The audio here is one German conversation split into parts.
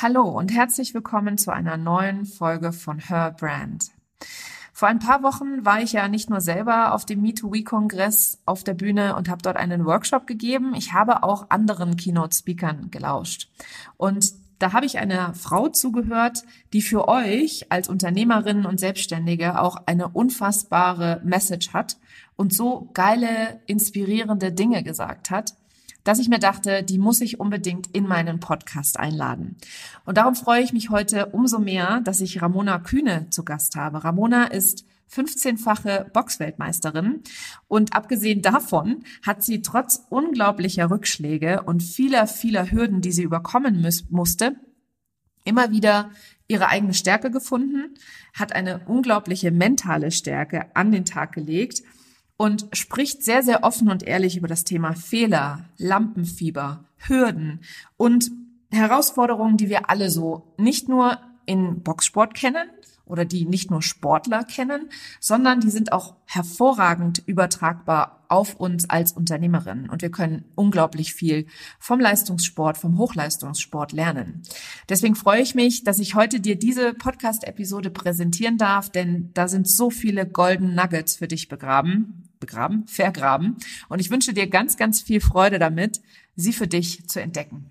Hallo und herzlich willkommen zu einer neuen Folge von Her Brand. Vor ein paar Wochen war ich ja nicht nur selber auf dem Me2We-Kongress auf der Bühne und habe dort einen Workshop gegeben, ich habe auch anderen Keynote-Speakern gelauscht. Und da habe ich einer Frau zugehört, die für euch als Unternehmerinnen und Selbstständige auch eine unfassbare Message hat und so geile, inspirierende Dinge gesagt hat dass ich mir dachte, die muss ich unbedingt in meinen Podcast einladen. Und darum freue ich mich heute umso mehr, dass ich Ramona Kühne zu Gast habe. Ramona ist 15-fache Boxweltmeisterin und abgesehen davon hat sie trotz unglaublicher Rückschläge und vieler, vieler Hürden, die sie überkommen musste, immer wieder ihre eigene Stärke gefunden, hat eine unglaubliche mentale Stärke an den Tag gelegt und spricht sehr, sehr offen und ehrlich über das Thema Fehler, Lampenfieber, Hürden und Herausforderungen, die wir alle so nicht nur in Boxsport kennen oder die nicht nur Sportler kennen, sondern die sind auch hervorragend übertragbar auf uns als Unternehmerinnen. Und wir können unglaublich viel vom Leistungssport, vom Hochleistungssport lernen. Deswegen freue ich mich, dass ich heute dir diese Podcast-Episode präsentieren darf, denn da sind so viele Golden Nuggets für dich begraben begraben, vergraben. Und ich wünsche dir ganz, ganz viel Freude damit, sie für dich zu entdecken.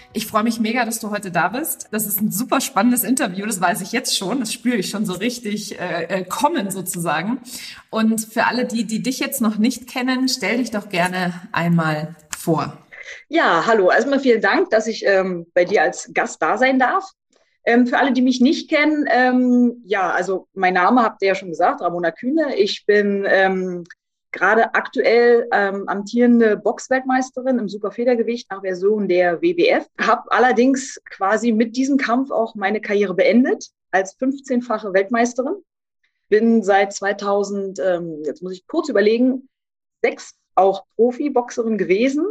Ich freue mich mega, dass du heute da bist. Das ist ein super spannendes Interview, das weiß ich jetzt schon. Das spüre ich schon so richtig äh, äh, kommen sozusagen. Und für alle die, die dich jetzt noch nicht kennen, stell dich doch gerne einmal vor. Ja, hallo. Erstmal vielen Dank, dass ich ähm, bei dir als Gast da sein darf. Ähm, für alle, die mich nicht kennen, ähm, ja, also mein Name habt ihr ja schon gesagt, Ramona Kühne. Ich bin ähm, gerade aktuell ähm, amtierende Boxweltmeisterin im Superfedergewicht nach Version der WWF. Habe allerdings quasi mit diesem Kampf auch meine Karriere beendet als 15-fache Weltmeisterin. Bin seit 2000, ähm, jetzt muss ich kurz überlegen, sechs auch Profiboxerin gewesen.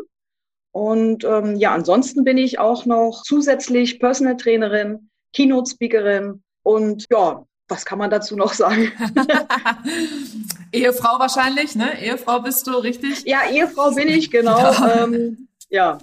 Und ähm, ja, ansonsten bin ich auch noch zusätzlich Personal Trainerin, Keynote Speakerin und ja, was kann man dazu noch sagen? Ehefrau wahrscheinlich, ne? Ehefrau bist du, richtig? Ja, Ehefrau bin ich, genau. Ja. Ähm, ja,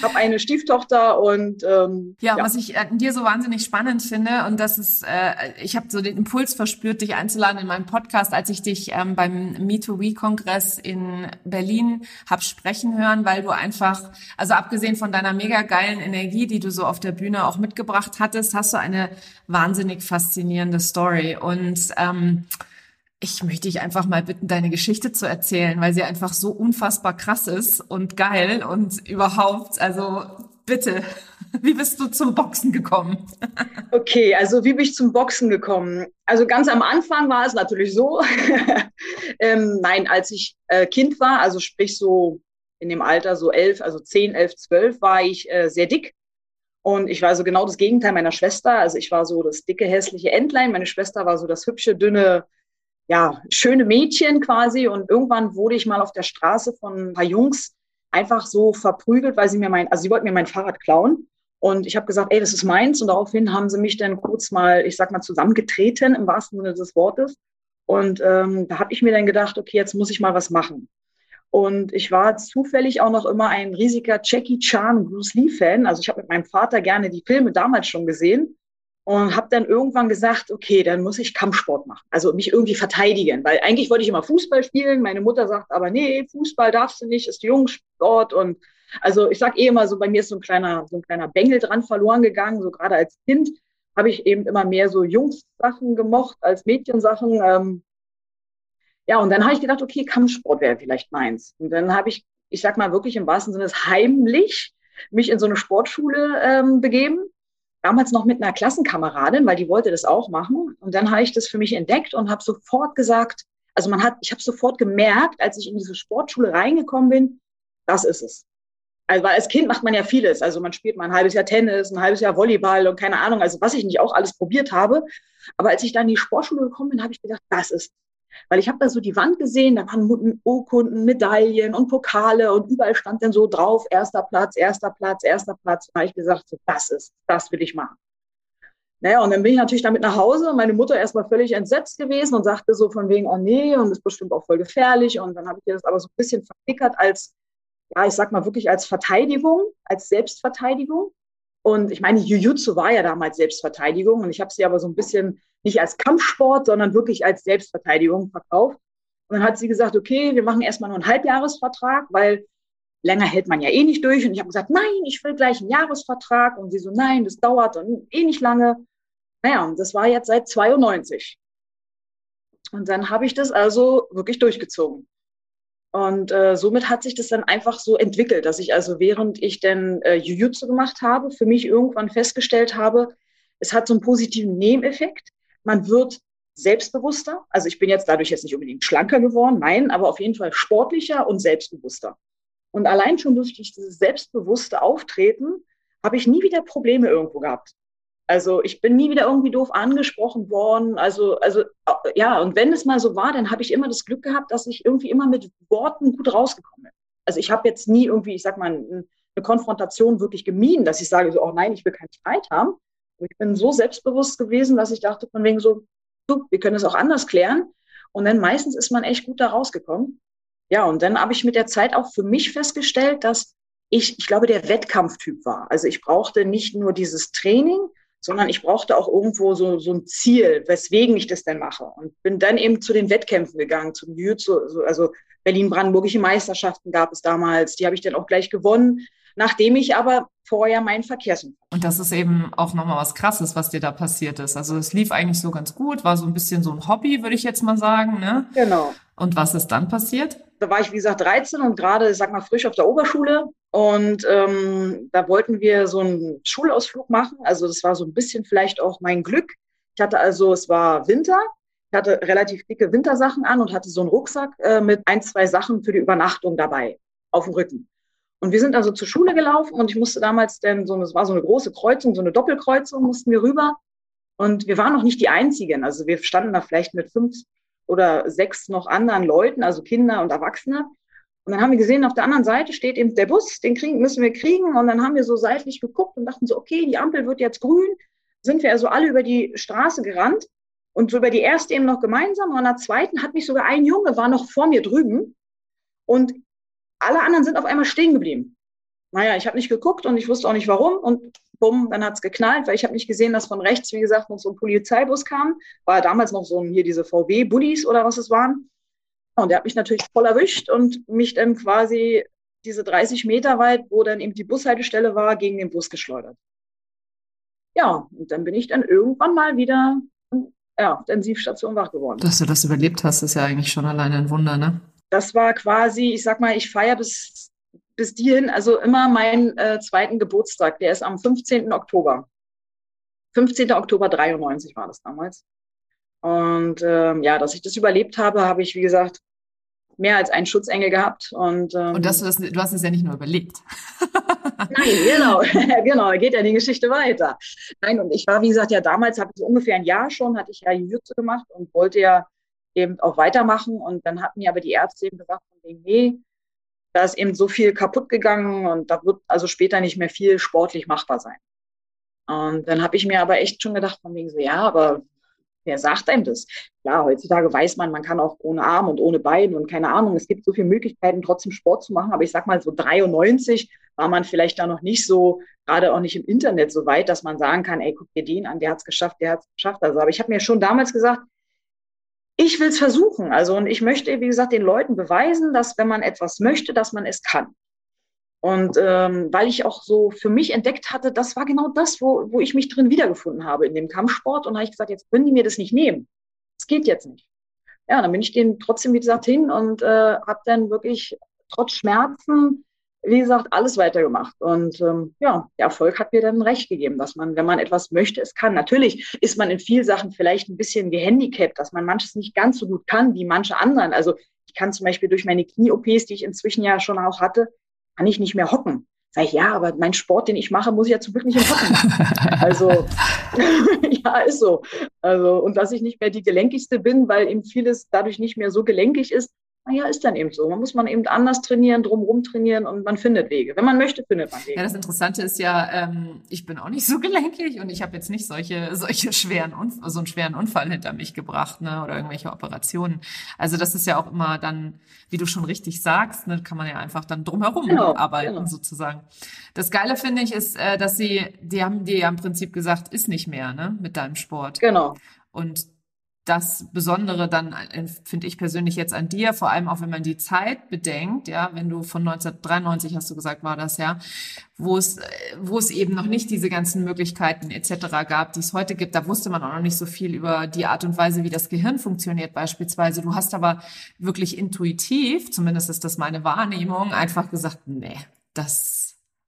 habe eine Stieftochter und ähm, ja, ja, was ich an dir so wahnsinnig spannend finde und das ist, äh, ich habe so den Impuls verspürt, dich einzuladen in meinen Podcast, als ich dich ähm, beim Me to We Kongress in Berlin hab sprechen hören, weil du einfach, also abgesehen von deiner mega geilen Energie, die du so auf der Bühne auch mitgebracht hattest, hast du eine wahnsinnig faszinierende Story und ähm, ich möchte dich einfach mal bitten, deine Geschichte zu erzählen, weil sie einfach so unfassbar krass ist und geil und überhaupt, also bitte, wie bist du zum Boxen gekommen? Okay, also wie bin ich zum Boxen gekommen? Also ganz am Anfang war es natürlich so, ähm, nein, als ich äh, Kind war, also sprich so in dem Alter so elf, also zehn, elf, zwölf, war ich äh, sehr dick. Und ich war so genau das Gegenteil meiner Schwester. Also ich war so das dicke, hässliche Entlein. Meine Schwester war so das hübsche, dünne, ja, schöne Mädchen quasi. Und irgendwann wurde ich mal auf der Straße von ein paar Jungs einfach so verprügelt, weil sie mir mein, also sie wollten mir mein Fahrrad klauen. Und ich habe gesagt, ey, das ist meins. Und daraufhin haben sie mich dann kurz mal, ich sag mal, zusammengetreten im wahrsten Sinne des Wortes. Und ähm, da habe ich mir dann gedacht, okay, jetzt muss ich mal was machen. Und ich war zufällig auch noch immer ein riesiger Jackie Chan Bruce Lee Fan. Also ich habe mit meinem Vater gerne die Filme damals schon gesehen und habe dann irgendwann gesagt, okay, dann muss ich Kampfsport machen, also mich irgendwie verteidigen, weil eigentlich wollte ich immer Fußball spielen. Meine Mutter sagt aber, nee, Fußball darfst du nicht, ist Jungsport und also ich sag eh immer so, bei mir ist so ein kleiner, so ein kleiner Bengel dran verloren gegangen, so gerade als Kind habe ich eben immer mehr so Jungs-Sachen gemocht als Mädchensachen. Ähm, ja, und dann habe ich gedacht, okay, Kampfsport wäre vielleicht meins. Und dann habe ich, ich sag mal wirklich im wahrsten Sinne heimlich mich in so eine Sportschule ähm, begeben damals noch mit einer Klassenkameradin, weil die wollte das auch machen. Und dann habe ich das für mich entdeckt und habe sofort gesagt, also man hat, ich habe sofort gemerkt, als ich in diese Sportschule reingekommen bin, das ist es. Also weil als Kind macht man ja vieles. Also man spielt mal ein halbes Jahr Tennis, ein halbes Jahr Volleyball und keine Ahnung, also was ich nicht auch alles probiert habe. Aber als ich dann in die Sportschule gekommen bin, habe ich gedacht, das ist weil ich habe da so die Wand gesehen, da waren Urkunden, Medaillen und Pokale und überall stand dann so drauf, erster Platz, erster Platz, erster Platz. Da habe ich gesagt, so, das ist, das will ich machen. Naja, und dann bin ich natürlich damit nach Hause und meine Mutter erstmal völlig entsetzt gewesen und sagte so von wegen, oh nee, und ist bestimmt auch voll gefährlich. Und dann habe ich das aber so ein bisschen verpickert als, ja, ich sag mal wirklich als Verteidigung, als Selbstverteidigung. Und ich meine, Jiu-Jitsu war ja damals Selbstverteidigung und ich habe sie aber so ein bisschen nicht als Kampfsport, sondern wirklich als Selbstverteidigung verkauft. Und dann hat sie gesagt, okay, wir machen erstmal nur einen Halbjahresvertrag, weil länger hält man ja eh nicht durch. Und ich habe gesagt, nein, ich will gleich einen Jahresvertrag. Und sie so, nein, das dauert dann eh nicht lange. Naja, und das war jetzt seit 92. Und dann habe ich das also wirklich durchgezogen. Und äh, somit hat sich das dann einfach so entwickelt, dass ich also während ich dann äh, Jiu-Jitsu gemacht habe, für mich irgendwann festgestellt habe, es hat so einen positiven Nebeneffekt. Man wird selbstbewusster. Also ich bin jetzt dadurch jetzt nicht unbedingt schlanker geworden, nein, aber auf jeden Fall sportlicher und selbstbewusster. Und allein schon durch dieses selbstbewusste Auftreten habe ich nie wieder Probleme irgendwo gehabt. Also ich bin nie wieder irgendwie doof angesprochen worden. Also, also ja, und wenn es mal so war, dann habe ich immer das Glück gehabt, dass ich irgendwie immer mit Worten gut rausgekommen bin. Also ich habe jetzt nie irgendwie, ich sag mal, eine Konfrontation wirklich gemieden, dass ich sage so, oh nein, ich will keinen Streit haben. Ich bin so selbstbewusst gewesen, dass ich dachte von wegen so, du, wir können es auch anders klären. Und dann meistens ist man echt gut da rausgekommen. Ja, und dann habe ich mit der Zeit auch für mich festgestellt, dass ich, ich glaube, der Wettkampftyp war. Also ich brauchte nicht nur dieses Training, sondern ich brauchte auch irgendwo so, so ein Ziel, weswegen ich das denn mache. Und bin dann eben zu den Wettkämpfen gegangen, zum Jiu-Jitsu, also Berlin-Brandenburgische Meisterschaften gab es damals, die habe ich dann auch gleich gewonnen nachdem ich aber vorher meinen Verkehrsunfall. Und das ist eben auch nochmal was Krasses, was dir da passiert ist. Also es lief eigentlich so ganz gut, war so ein bisschen so ein Hobby, würde ich jetzt mal sagen. Ne? Genau. Und was ist dann passiert? Da war ich, wie gesagt, 13 und gerade, sag mal, frisch auf der Oberschule. Und ähm, da wollten wir so einen Schulausflug machen. Also das war so ein bisschen vielleicht auch mein Glück. Ich hatte also, es war Winter. Ich hatte relativ dicke Wintersachen an und hatte so einen Rucksack äh, mit ein, zwei Sachen für die Übernachtung dabei auf dem Rücken. Und wir sind also zur Schule gelaufen und ich musste damals denn so, es war so eine große Kreuzung, so eine Doppelkreuzung mussten wir rüber. Und wir waren noch nicht die Einzigen. Also wir standen da vielleicht mit fünf oder sechs noch anderen Leuten, also Kinder und Erwachsene. Und dann haben wir gesehen, auf der anderen Seite steht eben der Bus, den kriegen, müssen wir kriegen. Und dann haben wir so seitlich geguckt und dachten so, okay, die Ampel wird jetzt grün. Sind wir also alle über die Straße gerannt und so über die erste eben noch gemeinsam. Und an der zweiten hat mich sogar ein Junge, war noch vor mir drüben. Und alle anderen sind auf einmal stehen geblieben. Naja, ich habe nicht geguckt und ich wusste auch nicht warum und bumm, dann hat es geknallt, weil ich habe nicht gesehen, dass von rechts, wie gesagt, noch so ein Polizeibus kam. War damals noch so ein, hier diese VW-Bullies oder was es waren. Und der hat mich natürlich voll erwischt und mich dann quasi diese 30 Meter weit, wo dann eben die Bushaltestelle war, gegen den Bus geschleudert. Ja, und dann bin ich dann irgendwann mal wieder ja, auf der Intensivstation wach geworden. Dass du das überlebt hast, ist ja eigentlich schon alleine ein Wunder, ne? das war quasi, ich sag mal, ich feiere bis, bis hierhin, also immer meinen äh, zweiten Geburtstag. Der ist am 15. Oktober. 15. Oktober 93 war das damals. Und ähm, ja, dass ich das überlebt habe, habe ich, wie gesagt, mehr als einen Schutzengel gehabt. Und, ähm, und das, das, du hast es ja nicht nur überlebt. Nein, genau, genau, geht ja die Geschichte weiter. Nein, und ich war, wie gesagt, ja damals, habe ich so ungefähr ein Jahr schon, hatte ich ja Jujutsu gemacht und wollte ja eben auch weitermachen. Und dann hatten mir aber die Ärzte eben gesagt, nee, da ist eben so viel kaputt gegangen und da wird also später nicht mehr viel sportlich machbar sein. Und dann habe ich mir aber echt schon gedacht, von wegen so, ja, aber wer sagt einem das? Ja, heutzutage weiß man, man kann auch ohne Arm und ohne Bein und keine Ahnung, es gibt so viele Möglichkeiten, trotzdem Sport zu machen. Aber ich sag mal, so 93 war man vielleicht da noch nicht so, gerade auch nicht im Internet so weit, dass man sagen kann, ey, guck dir den an, der hat es geschafft, der hat es geschafft. Also, aber ich habe mir schon damals gesagt, ich will es versuchen. Also, und ich möchte, wie gesagt, den Leuten beweisen, dass wenn man etwas möchte, dass man es kann. Und ähm, weil ich auch so für mich entdeckt hatte, das war genau das, wo, wo ich mich drin wiedergefunden habe in dem Kampfsport. Und habe ich gesagt, jetzt können die mir das nicht nehmen. Das geht jetzt nicht. Ja, dann bin ich denen trotzdem, wie gesagt, hin und äh, habe dann wirklich trotz Schmerzen wie gesagt, alles weitergemacht. Und ähm, ja, der Erfolg hat mir dann recht gegeben, dass man, wenn man etwas möchte, es kann. Natürlich ist man in vielen Sachen vielleicht ein bisschen gehandicapt, dass man manches nicht ganz so gut kann wie manche anderen. Also ich kann zum Beispiel durch meine Knie-OPs, die ich inzwischen ja schon auch hatte, kann ich nicht mehr hocken. Sag ich, ja, aber mein Sport, den ich mache, muss ich ja zum Glück nicht im Hocken machen. Also, ja, ist so. Also, und dass ich nicht mehr die gelenkigste bin, weil eben vieles dadurch nicht mehr so gelenkig ist, naja, ist dann eben so. Man muss man eben anders trainieren, drumherum trainieren und man findet Wege. Wenn man möchte, findet man Wege. Ja, das Interessante ist ja, ähm, ich bin auch nicht so gelenkig und ich habe jetzt nicht solche, solche schweren, so einen schweren Unfall hinter mich gebracht, ne, oder irgendwelche Operationen. Also das ist ja auch immer dann, wie du schon richtig sagst, ne, kann man ja einfach dann drumherum genau, arbeiten, genau. sozusagen. Das Geile finde ich ist, äh, dass sie, die haben dir ja im Prinzip gesagt, ist nicht mehr, ne, mit deinem Sport. Genau. Und das Besondere dann äh, finde ich persönlich jetzt an dir, vor allem auch wenn man die Zeit bedenkt, ja, wenn du von 1993 hast du gesagt, war das ja, wo es, äh, wo es eben noch nicht diese ganzen Möglichkeiten etc. gab, die es heute gibt, da wusste man auch noch nicht so viel über die Art und Weise, wie das Gehirn funktioniert beispielsweise. Du hast aber wirklich intuitiv, zumindest ist das meine Wahrnehmung, einfach gesagt, nee, das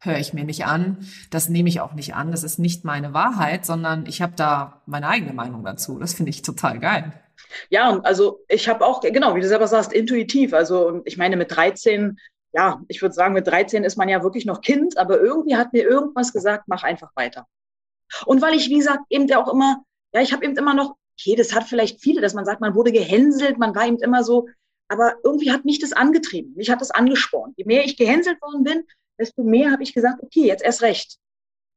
höre ich mir nicht an, das nehme ich auch nicht an, das ist nicht meine Wahrheit, sondern ich habe da meine eigene Meinung dazu. Das finde ich total geil. Ja, also ich habe auch, genau, wie du selber sagst, intuitiv. Also ich meine, mit 13 ja, ich würde sagen, mit 13 ist man ja wirklich noch Kind, aber irgendwie hat mir irgendwas gesagt, mach einfach weiter. Und weil ich, wie gesagt, eben auch immer, ja, ich habe eben immer noch, okay, das hat vielleicht viele, dass man sagt, man wurde gehänselt, man war eben immer so, aber irgendwie hat mich das angetrieben, mich hat das angespornt. Je mehr ich gehänselt worden bin, desto mehr habe ich gesagt, okay, jetzt erst recht.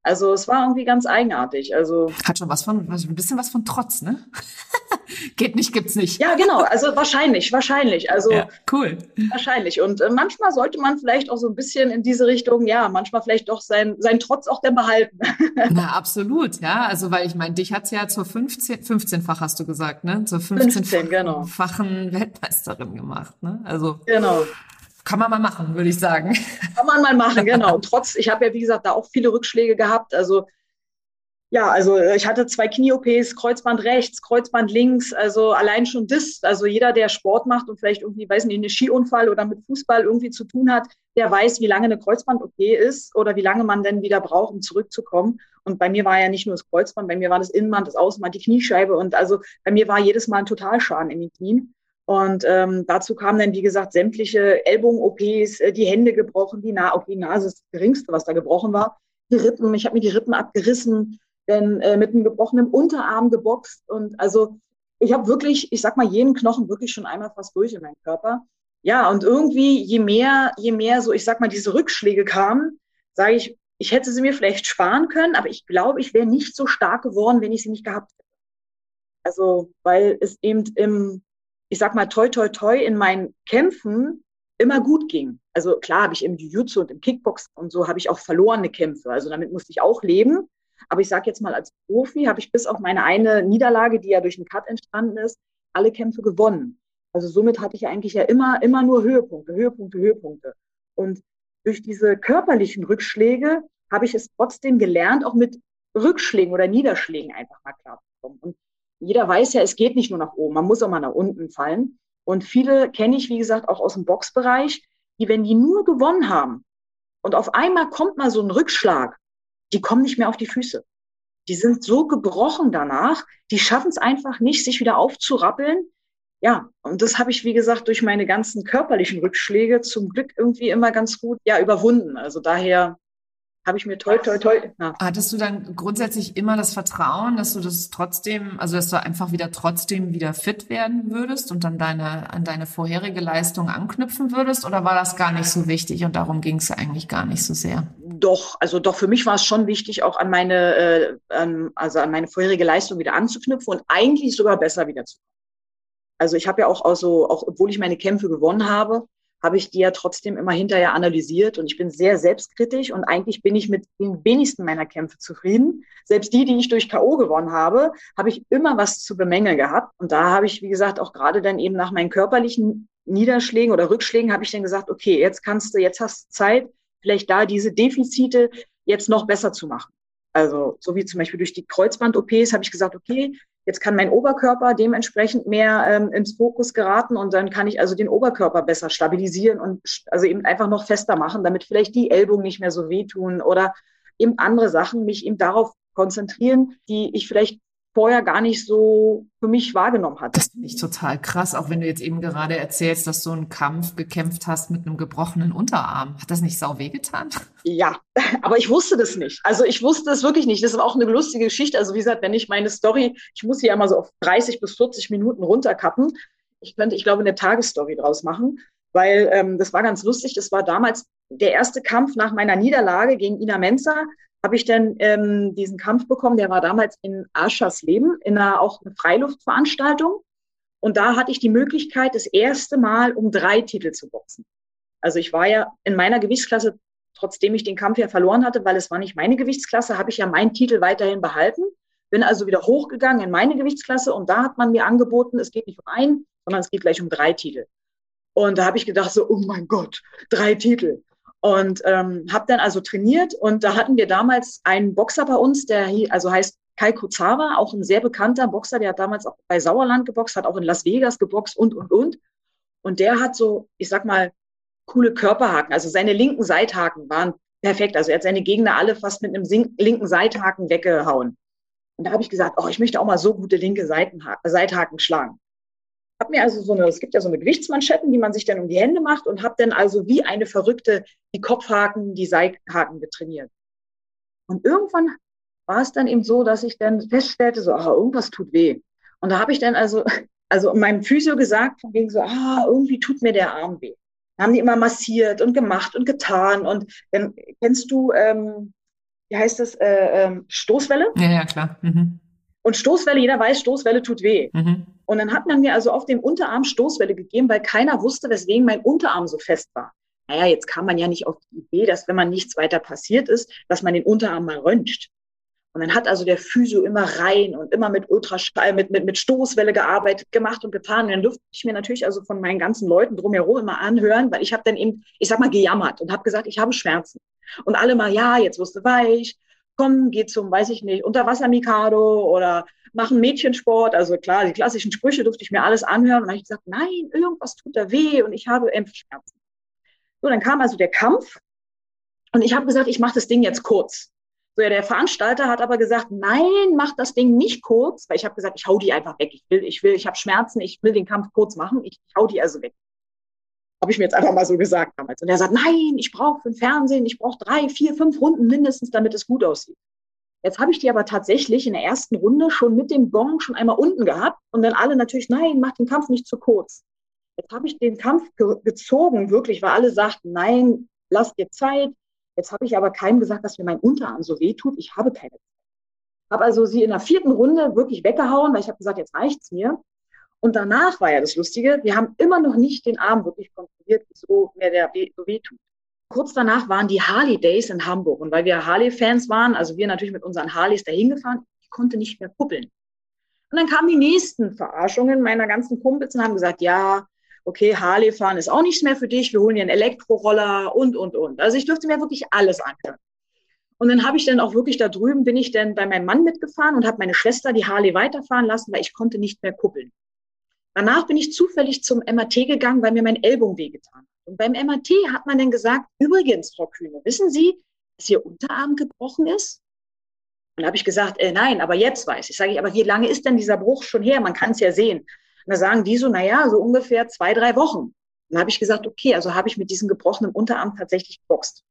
Also es war irgendwie ganz eigenartig. Also hat schon was von, ein bisschen was von Trotz, ne? Geht nicht, gibt's nicht. Ja, genau. Also wahrscheinlich, wahrscheinlich. Also ja, cool. Wahrscheinlich. Und äh, manchmal sollte man vielleicht auch so ein bisschen in diese Richtung, ja, manchmal vielleicht doch sein, sein Trotz auch dann behalten. Na, absolut, ja. Also, weil ich meine, dich hat's ja zur 15, 15-fach hast du gesagt, ne? Zur 15-fachen genau. Weltmeisterin gemacht, ne? Also. Genau. Kann man mal machen, würde ich sagen. Kann man mal machen, genau. Trotz, ich habe ja, wie gesagt, da auch viele Rückschläge gehabt. Also ja, also äh, ich hatte zwei Knie-OPs, Kreuzband rechts, Kreuzband links, also allein schon das, also jeder, der Sport macht und vielleicht irgendwie, weiß nicht, einen Skiunfall oder mit Fußball irgendwie zu tun hat, der weiß, wie lange eine Kreuzband-OP ist oder wie lange man denn wieder braucht, um zurückzukommen. Und bei mir war ja nicht nur das Kreuzband, bei mir war das Innenband, das Außenband, die Kniescheibe und also bei mir war jedes Mal ein Totalschaden in den Knien. Und ähm, dazu kamen dann, wie gesagt, sämtliche Ellbogen-OPs, äh, die Hände gebrochen, die, Na okay, Nase ist das geringste, was da gebrochen war. Die Rippen, ich habe mir die Rippen abgerissen, denn äh, mit einem gebrochenen Unterarm geboxt. Und also ich habe wirklich, ich sag mal, jeden Knochen wirklich schon einmal fast durch in meinem Körper. Ja, und irgendwie, je mehr, je mehr so, ich sag mal, diese Rückschläge kamen, sage ich, ich hätte sie mir vielleicht sparen können, aber ich glaube, ich wäre nicht so stark geworden, wenn ich sie nicht gehabt hätte. Also, weil es eben im, ich sag mal, toi, toi, toi in meinen Kämpfen immer gut ging. Also klar habe ich im Jiu-Jitsu und im Kickbox und so habe ich auch verlorene Kämpfe. Also damit musste ich auch leben. Aber ich sage jetzt mal, als Profi habe ich bis auf meine eine Niederlage, die ja durch einen Cut entstanden ist, alle Kämpfe gewonnen. Also somit hatte ich eigentlich ja immer, immer nur Höhepunkte, Höhepunkte, Höhepunkte. Und durch diese körperlichen Rückschläge habe ich es trotzdem gelernt, auch mit Rückschlägen oder Niederschlägen einfach mal klarzukommen. Und jeder weiß ja, es geht nicht nur nach oben, man muss auch mal nach unten fallen. Und viele kenne ich, wie gesagt, auch aus dem Boxbereich, die, wenn die nur gewonnen haben und auf einmal kommt mal so ein Rückschlag, die kommen nicht mehr auf die Füße. Die sind so gebrochen danach, die schaffen es einfach nicht, sich wieder aufzurappeln. Ja, und das habe ich, wie gesagt, durch meine ganzen körperlichen Rückschläge zum Glück irgendwie immer ganz gut ja, überwunden. Also daher habe ich mir toll, toll, toll. Ja. Hattest du dann grundsätzlich immer das Vertrauen, dass du das trotzdem, also dass du einfach wieder trotzdem wieder fit werden würdest und dann deine, an deine vorherige Leistung anknüpfen würdest? Oder war das gar nicht so wichtig und darum ging es eigentlich gar nicht so sehr? Doch, also doch für mich war es schon wichtig, auch an meine, äh, an, also an meine vorherige Leistung wieder anzuknüpfen und eigentlich sogar besser wieder zu. Also ich habe ja auch, also, auch obwohl ich meine Kämpfe gewonnen habe, habe ich die ja trotzdem immer hinterher analysiert und ich bin sehr selbstkritisch und eigentlich bin ich mit den wenigsten meiner Kämpfe zufrieden. Selbst die, die ich durch K.O. gewonnen habe, habe ich immer was zu bemängeln gehabt. Und da habe ich, wie gesagt, auch gerade dann eben nach meinen körperlichen Niederschlägen oder Rückschlägen habe ich dann gesagt, okay, jetzt kannst du, jetzt hast du Zeit, vielleicht da diese Defizite jetzt noch besser zu machen. Also so wie zum Beispiel durch die Kreuzband-OPs habe ich gesagt, okay, jetzt kann mein Oberkörper dementsprechend mehr ähm, ins Fokus geraten und dann kann ich also den Oberkörper besser stabilisieren und also eben einfach noch fester machen, damit vielleicht die Ellbogen nicht mehr so wehtun oder eben andere Sachen, mich eben darauf konzentrieren, die ich vielleicht vorher gar nicht so für mich wahrgenommen hatte. Das finde ich total krass, auch wenn du jetzt eben gerade erzählst, dass du einen Kampf gekämpft hast mit einem gebrochenen Unterarm. Hat das nicht sau wehgetan? Ja, aber ich wusste das nicht. Also ich wusste es wirklich nicht. Das war auch eine lustige Geschichte. Also wie gesagt, wenn ich meine Story, ich muss sie ja mal so auf 30 bis 40 Minuten runterkappen. Ich könnte, ich glaube, eine Tagesstory draus machen, weil ähm, das war ganz lustig. Das war damals der erste Kampf nach meiner Niederlage gegen Ina Menzer habe ich dann ähm, diesen Kampf bekommen. Der war damals in Aschers Leben, in einer auch eine Freiluftveranstaltung. Und da hatte ich die Möglichkeit, das erste Mal um drei Titel zu boxen. Also ich war ja in meiner Gewichtsklasse, trotzdem ich den Kampf ja verloren hatte, weil es war nicht meine Gewichtsklasse, habe ich ja meinen Titel weiterhin behalten. Bin also wieder hochgegangen in meine Gewichtsklasse und da hat man mir angeboten, es geht nicht um einen, sondern es geht gleich um drei Titel. Und da habe ich gedacht so, oh mein Gott, drei Titel. Und ähm, habe dann also trainiert und da hatten wir damals einen Boxer bei uns, der hier, also heißt Kai Kuzawa, auch ein sehr bekannter Boxer, der hat damals auch bei Sauerland geboxt, hat auch in Las Vegas geboxt und, und, und. Und der hat so, ich sag mal, coole Körperhaken. Also seine linken Seithaken waren perfekt. Also er hat seine Gegner alle fast mit einem linken Seithaken weggehauen. Und da habe ich gesagt, oh, ich möchte auch mal so gute linke Seitenha Seithaken schlagen. Habe mir also so eine, es gibt ja so eine Gewichtsmanschetten, die man sich dann um die Hände macht und habe dann also wie eine Verrückte die Kopfhaken, die Seithaken getrainiert. Und irgendwann war es dann eben so, dass ich dann feststellte, so, ah, irgendwas tut weh. Und da habe ich dann also, also meinem Physio gesagt, von wegen so, ah, irgendwie tut mir der Arm weh. Da haben die immer massiert und gemacht und getan. Und dann kennst du, ähm, wie heißt das, äh, ähm, Stoßwelle? Ja, ja, klar. Mhm. Und Stoßwelle, jeder weiß, Stoßwelle tut weh. Mhm. Und dann hat man mir also auf dem Unterarm Stoßwelle gegeben, weil keiner wusste, weswegen mein Unterarm so fest war. Naja, jetzt kam man ja nicht auf die Idee, dass wenn man nichts weiter passiert ist, dass man den Unterarm mal röntgt. Und dann hat also der Physio immer rein und immer mit Ultraschall, mit, mit, mit Stoßwelle gearbeitet, gemacht und getan. Und dann durfte ich mir natürlich also von meinen ganzen Leuten drumherum immer anhören, weil ich habe dann eben, ich sag mal, gejammert und habe gesagt, ich habe Schmerzen. Und alle mal, ja, jetzt wirst du weich, komm, geh zum, weiß ich nicht, Unterwasser-Mikado oder mach einen Mädchensport. Also klar, die klassischen Sprüche durfte ich mir alles anhören. Und dann habe ich gesagt, nein, irgendwas tut da weh und ich habe Schmerzen. So, dann kam also der Kampf und ich habe gesagt, ich mache das Ding jetzt kurz. So, ja, der Veranstalter hat aber gesagt, nein, mach das Ding nicht kurz, weil ich habe gesagt, ich hau die einfach weg. Ich will, ich will, ich habe Schmerzen, ich will den Kampf kurz machen, ich, ich hau die also weg. Habe ich mir jetzt einfach mal so gesagt damals. Und er sagt, nein, ich brauche für den Fernsehen, ich brauche drei, vier, fünf Runden mindestens, damit es gut aussieht. Jetzt habe ich die aber tatsächlich in der ersten Runde schon mit dem Gong schon einmal unten gehabt und dann alle natürlich, nein, mach den Kampf nicht zu kurz. Jetzt habe ich den Kampf ge gezogen, wirklich, weil alle sagten, nein, lass dir Zeit. Jetzt habe ich aber keinem gesagt, dass mir mein Unterarm so weh tut. Ich habe keine Zeit. Habe also sie in der vierten Runde wirklich weggehauen, weil ich habe gesagt, jetzt reicht's mir. Und danach war ja das Lustige, wir haben immer noch nicht den Arm wirklich kontrolliert, wieso mir der weh, so weh tut. Kurz danach waren die Harley Days in Hamburg. Und weil wir Harley-Fans waren, also wir natürlich mit unseren Harleys dahin gefahren, ich konnte nicht mehr kuppeln. Und dann kamen die nächsten Verarschungen meiner ganzen Kumpels und haben gesagt, ja, okay, Harley fahren ist auch nichts mehr für dich, wir holen dir einen Elektroroller und, und, und. Also ich durfte mir wirklich alles anhören. Und dann habe ich dann auch wirklich da drüben, bin ich dann bei meinem Mann mitgefahren und habe meine Schwester die Harley weiterfahren lassen, weil ich konnte nicht mehr kuppeln. Danach bin ich zufällig zum MAT gegangen, weil mir mein Ellbogen wehgetan hat. Und beim MAT hat man dann gesagt, übrigens, Frau Kühne, wissen Sie, dass Ihr Unterarm gebrochen ist? Und da habe ich gesagt, äh, nein, aber jetzt weiß ich. Sage ich, aber wie lange ist denn dieser Bruch schon her? Man kann es ja sehen. Und da sagen die so, na ja, so ungefähr zwei, drei Wochen. Dann habe ich gesagt, okay, also habe ich mit diesem gebrochenen Unterarm tatsächlich geboxt.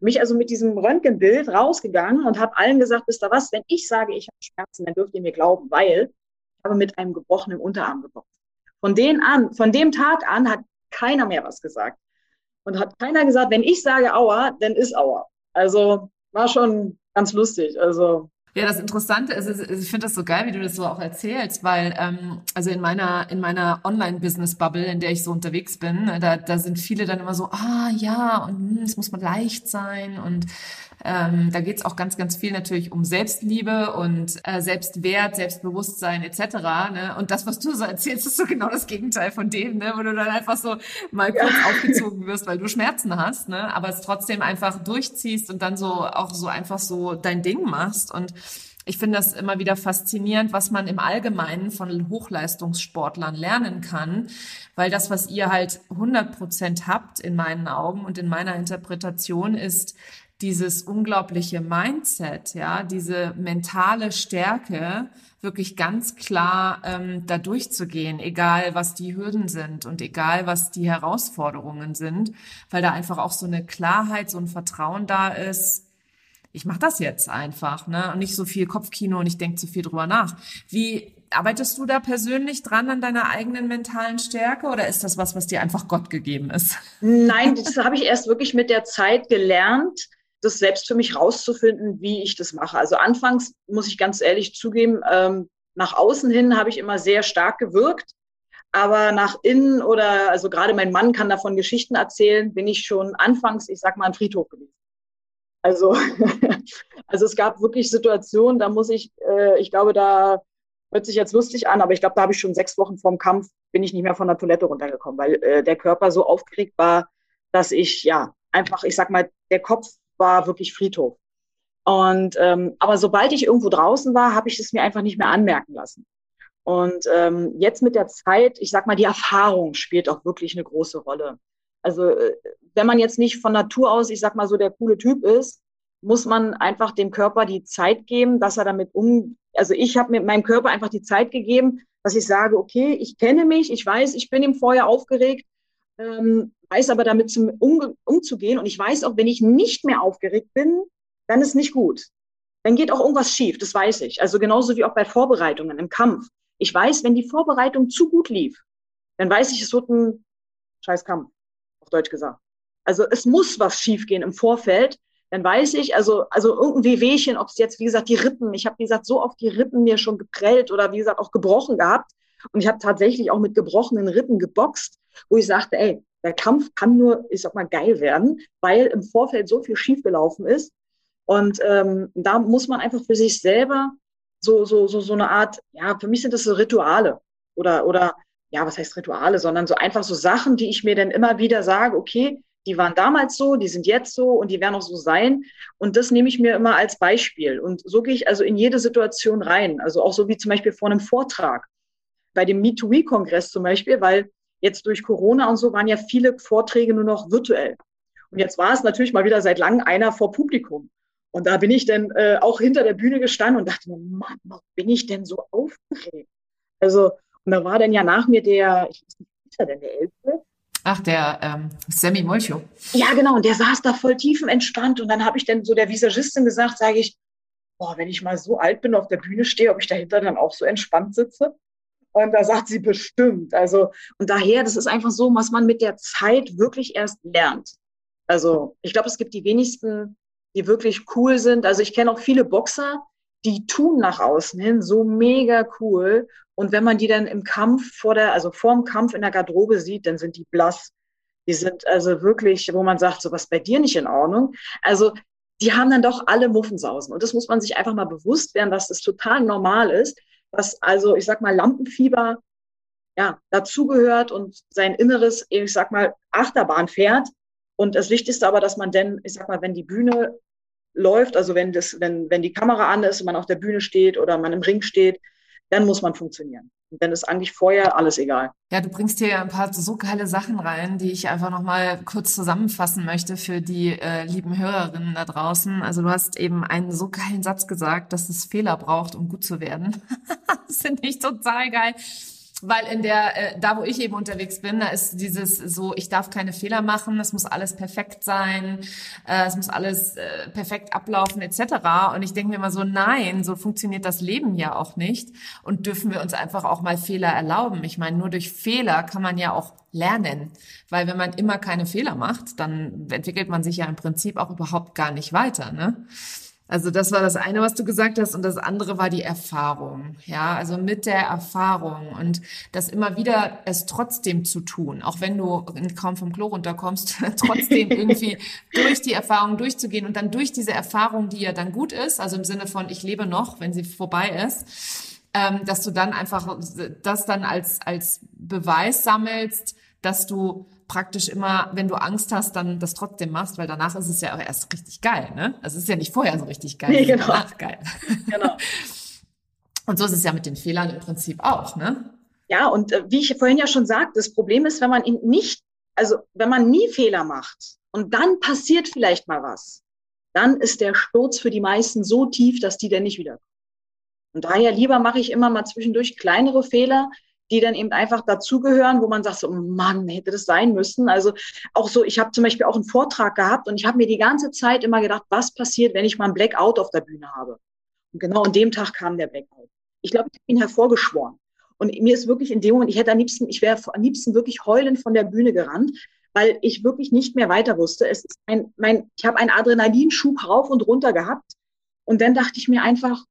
Mich also mit diesem Röntgenbild rausgegangen und habe allen gesagt, wisst ihr was, wenn ich sage, ich habe Schmerzen, dann dürft ihr mir glauben, weil ich habe mit einem gebrochenen Unterarm geboxt. Von, den an, von dem Tag an hat keiner mehr was gesagt. Und hat keiner gesagt, wenn ich sage Aua, dann ist Aua. Also war schon ganz lustig. Also ja, das Interessante ist, ich finde das so geil, wie du das so auch erzählst, weil ähm, also in meiner in meiner Online-Business-Bubble, in der ich so unterwegs bin, da, da sind viele dann immer so, ah ja, und hm, es muss mal leicht sein und ähm, da geht's auch ganz, ganz viel natürlich um Selbstliebe und äh, Selbstwert, Selbstbewusstsein etc. Ne? Und das, was du so erzählst, ist so genau das Gegenteil von dem, ne? wo du dann einfach so mal kurz aufgezogen wirst, weil du Schmerzen hast, ne? aber es trotzdem einfach durchziehst und dann so auch so einfach so dein Ding machst. Und ich finde das immer wieder faszinierend, was man im Allgemeinen von Hochleistungssportlern lernen kann, weil das, was ihr halt 100 Prozent habt in meinen Augen und in meiner Interpretation ist dieses unglaubliche Mindset, ja, diese mentale Stärke, wirklich ganz klar ähm, da durchzugehen, egal was die Hürden sind und egal was die Herausforderungen sind, weil da einfach auch so eine Klarheit, so ein Vertrauen da ist. Ich mache das jetzt einfach, ne? Und nicht so viel Kopfkino und ich denke zu viel drüber nach. Wie arbeitest du da persönlich dran an deiner eigenen mentalen Stärke oder ist das was, was dir einfach Gott gegeben ist? Nein, das habe ich erst wirklich mit der Zeit gelernt das selbst für mich rauszufinden, wie ich das mache. Also anfangs muss ich ganz ehrlich zugeben, ähm, nach außen hin habe ich immer sehr stark gewirkt, aber nach innen oder also gerade mein Mann kann davon Geschichten erzählen, bin ich schon anfangs, ich sag mal, ein Friedhof gewesen. Also, also es gab wirklich Situationen, da muss ich, äh, ich glaube, da hört sich jetzt lustig an, aber ich glaube, da habe ich schon sechs Wochen vorm Kampf bin ich nicht mehr von der Toilette runtergekommen, weil äh, der Körper so aufgeregt war, dass ich ja einfach, ich sag mal, der Kopf war wirklich Friedhof. Und ähm, aber sobald ich irgendwo draußen war, habe ich es mir einfach nicht mehr anmerken lassen. Und ähm, jetzt mit der Zeit, ich sag mal, die Erfahrung spielt auch wirklich eine große Rolle. Also äh, wenn man jetzt nicht von Natur aus, ich sag mal so der coole Typ ist, muss man einfach dem Körper die Zeit geben, dass er damit um. Also ich habe mit meinem Körper einfach die Zeit gegeben, dass ich sage, okay, ich kenne mich, ich weiß, ich bin im Vorjahr aufgeregt, ähm, weiß aber damit zum, um, umzugehen und ich weiß auch, wenn ich nicht mehr aufgeregt bin, dann ist nicht gut. Dann geht auch irgendwas schief, das weiß ich. Also genauso wie auch bei Vorbereitungen im Kampf. Ich weiß, wenn die Vorbereitung zu gut lief, dann weiß ich, es wird ein scheiß Kampf, auf Deutsch gesagt. Also es muss was schiefgehen im Vorfeld, dann weiß ich, also, also irgendein Wehwehchen, ob es jetzt, wie gesagt, die Rippen, ich habe, wie gesagt, so oft die Rippen mir schon geprellt oder wie gesagt auch gebrochen gehabt. Und ich habe tatsächlich auch mit gebrochenen Rippen geboxt, wo ich sagte, ey, der Kampf kann nur, ich sag mal, geil werden, weil im Vorfeld so viel schiefgelaufen ist. Und ähm, da muss man einfach für sich selber so, so, so, so eine Art, ja, für mich sind das so Rituale oder, oder, ja, was heißt Rituale, sondern so einfach so Sachen, die ich mir dann immer wieder sage, okay, die waren damals so, die sind jetzt so und die werden auch so sein. Und das nehme ich mir immer als Beispiel. Und so gehe ich also in jede Situation rein. Also auch so wie zum Beispiel vor einem Vortrag. Bei dem Me2We-Kongress zum Beispiel, weil jetzt durch Corona und so waren ja viele Vorträge nur noch virtuell. Und jetzt war es natürlich mal wieder seit langem einer vor Publikum. Und da bin ich dann äh, auch hinter der Bühne gestanden und dachte mir, Mann, warum bin ich denn so aufgeregt? Also, und da war dann ja nach mir der, ich weiß nicht, wie ist er denn, der Ältere? Ach, der ähm, Sammy Molcho. Ja, genau. Und der saß da voll tiefenentspannt. Und dann habe ich dann so der Visagistin gesagt, sage ich, boah, wenn ich mal so alt bin, auf der Bühne stehe, ob ich dahinter dann auch so entspannt sitze. Und da sagt sie bestimmt. Also, und daher, das ist einfach so, was man mit der Zeit wirklich erst lernt. Also, ich glaube, es gibt die wenigsten, die wirklich cool sind. Also, ich kenne auch viele Boxer, die tun nach außen hin so mega cool. Und wenn man die dann im Kampf vor der, also vor dem Kampf in der Garderobe sieht, dann sind die blass. Die sind also wirklich, wo man sagt, so was bei dir nicht in Ordnung. Also die haben dann doch alle Muffensausen. Und das muss man sich einfach mal bewusst werden, dass das total normal ist, dass also, ich sag mal, Lampenfieber ja, dazugehört und sein Inneres, ich sag mal, Achterbahn fährt. Und das Wichtigste aber, dass man denn, ich sag mal, wenn die Bühne läuft, also wenn das, wenn, wenn die Kamera an ist und man auf der Bühne steht oder man im Ring steht, dann muss man funktionieren. Dann ist eigentlich vorher alles egal. Ja, du bringst hier ein paar so geile Sachen rein, die ich einfach nochmal kurz zusammenfassen möchte für die äh, lieben Hörerinnen da draußen. Also du hast eben einen so geilen Satz gesagt, dass es Fehler braucht, um gut zu werden. das finde ich total geil weil in der, äh, da wo ich eben unterwegs bin, da ist dieses so, ich darf keine Fehler machen, es muss alles perfekt sein, äh, es muss alles äh, perfekt ablaufen etc. Und ich denke mir immer so, nein, so funktioniert das Leben ja auch nicht und dürfen wir uns einfach auch mal Fehler erlauben. Ich meine, nur durch Fehler kann man ja auch lernen, weil wenn man immer keine Fehler macht, dann entwickelt man sich ja im Prinzip auch überhaupt gar nicht weiter, ne? Also das war das eine, was du gesagt hast, und das andere war die Erfahrung. Ja, also mit der Erfahrung und das immer wieder es trotzdem zu tun, auch wenn du kaum vom Klo runterkommst, trotzdem irgendwie durch die Erfahrung durchzugehen und dann durch diese Erfahrung, die ja dann gut ist, also im Sinne von ich lebe noch, wenn sie vorbei ist, ähm, dass du dann einfach das dann als als Beweis sammelst, dass du praktisch immer, wenn du Angst hast, dann das trotzdem machst, weil danach ist es ja auch erst richtig geil, ne? Also es ist ja nicht vorher so richtig geil, nee, genau. danach geil. Genau. Und so ist es ja mit den Fehlern im Prinzip auch, ne? Ja, und äh, wie ich vorhin ja schon sagte, das Problem ist, wenn man ihn nicht, also wenn man nie Fehler macht und dann passiert vielleicht mal was, dann ist der Sturz für die meisten so tief, dass die dann nicht wiederkommen. Und daher lieber mache ich immer mal zwischendurch kleinere Fehler, die dann eben einfach dazugehören, wo man sagt, so, Mann, hätte das sein müssen. Also auch so, ich habe zum Beispiel auch einen Vortrag gehabt und ich habe mir die ganze Zeit immer gedacht, was passiert, wenn ich mal einen Blackout auf der Bühne habe. Und genau an dem Tag kam der Blackout. Ich glaube, ich habe ihn hervorgeschworen. Und mir ist wirklich in dem Moment, ich hätte am liebsten, ich wäre am liebsten wirklich heulend von der Bühne gerannt, weil ich wirklich nicht mehr weiter wusste. Es ist ein, mein, ich habe einen Adrenalinschub rauf und runter gehabt. Und dann dachte ich mir einfach,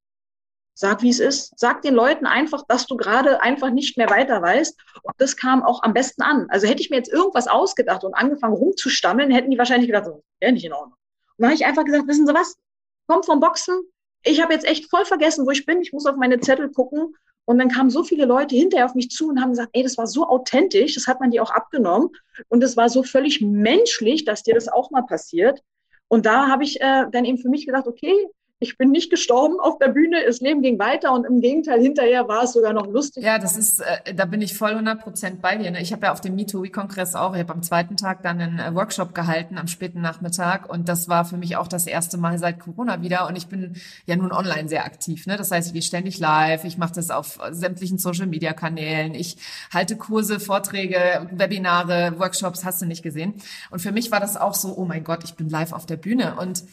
Sag, wie es ist. Sag den Leuten einfach, dass du gerade einfach nicht mehr weiter weißt. Und das kam auch am besten an. Also hätte ich mir jetzt irgendwas ausgedacht und angefangen rumzustammeln, hätten die wahrscheinlich gedacht, so, ja, nicht in Ordnung. Und dann habe ich einfach gesagt, wissen Sie was? Kommt vom Boxen. Ich habe jetzt echt voll vergessen, wo ich bin. Ich muss auf meine Zettel gucken. Und dann kamen so viele Leute hinterher auf mich zu und haben gesagt, ey, das war so authentisch, das hat man dir auch abgenommen. Und das war so völlig menschlich, dass dir das auch mal passiert. Und da habe ich äh, dann eben für mich gedacht, okay, ich bin nicht gestorben auf der Bühne, das Leben ging weiter und im Gegenteil, hinterher war es sogar noch lustig. Ja, das ist, äh, da bin ich voll 100 Prozent bei dir. Ne? Ich habe ja auf dem MeToo-Kongress auch, ich habe am zweiten Tag dann einen äh, Workshop gehalten am späten Nachmittag und das war für mich auch das erste Mal seit Corona wieder und ich bin ja nun online sehr aktiv. Ne? Das heißt, ich gehe ständig live, ich mache das auf sämtlichen Social-Media-Kanälen, ich halte Kurse, Vorträge, Webinare, Workshops, hast du nicht gesehen. Und für mich war das auch so, oh mein Gott, ich bin live auf der Bühne und